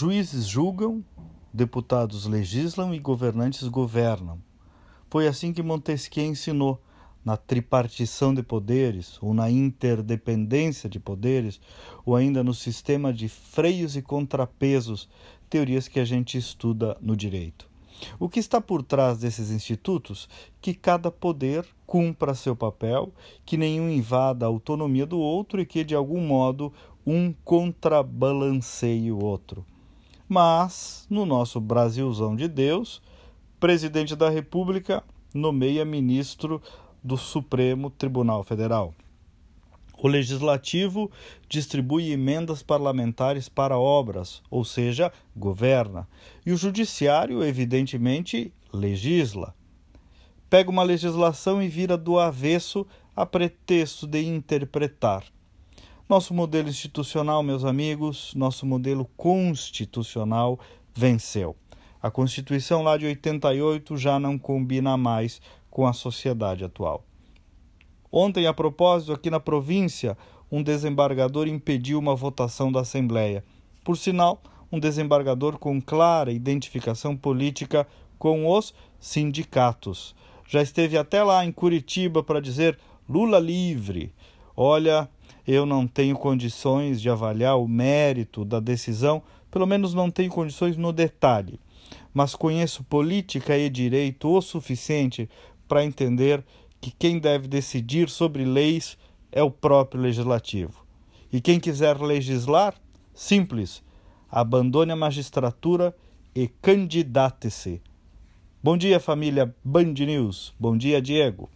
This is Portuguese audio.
Juízes julgam, deputados legislam e governantes governam. Foi assim que Montesquieu ensinou, na tripartição de poderes, ou na interdependência de poderes, ou ainda no sistema de freios e contrapesos, teorias que a gente estuda no direito. O que está por trás desses institutos? Que cada poder cumpra seu papel, que nenhum invada a autonomia do outro e que, de algum modo, um contrabalanceie o outro. Mas, no nosso Brasilzão de Deus, presidente da República nomeia ministro do Supremo Tribunal Federal. O legislativo distribui emendas parlamentares para obras, ou seja, governa. E o judiciário, evidentemente, legisla. Pega uma legislação e vira do avesso a pretexto de interpretar. Nosso modelo institucional, meus amigos, nosso modelo constitucional venceu. A Constituição lá de 88 já não combina mais com a sociedade atual. Ontem, a propósito, aqui na província, um desembargador impediu uma votação da Assembleia. Por sinal, um desembargador com clara identificação política com os sindicatos. Já esteve até lá em Curitiba para dizer Lula livre. Olha, eu não tenho condições de avaliar o mérito da decisão, pelo menos não tenho condições no detalhe, mas conheço política e direito o suficiente para entender que quem deve decidir sobre leis é o próprio legislativo. E quem quiser legislar, simples, abandone a magistratura e candidate-se. Bom dia, família Band News. Bom dia, Diego.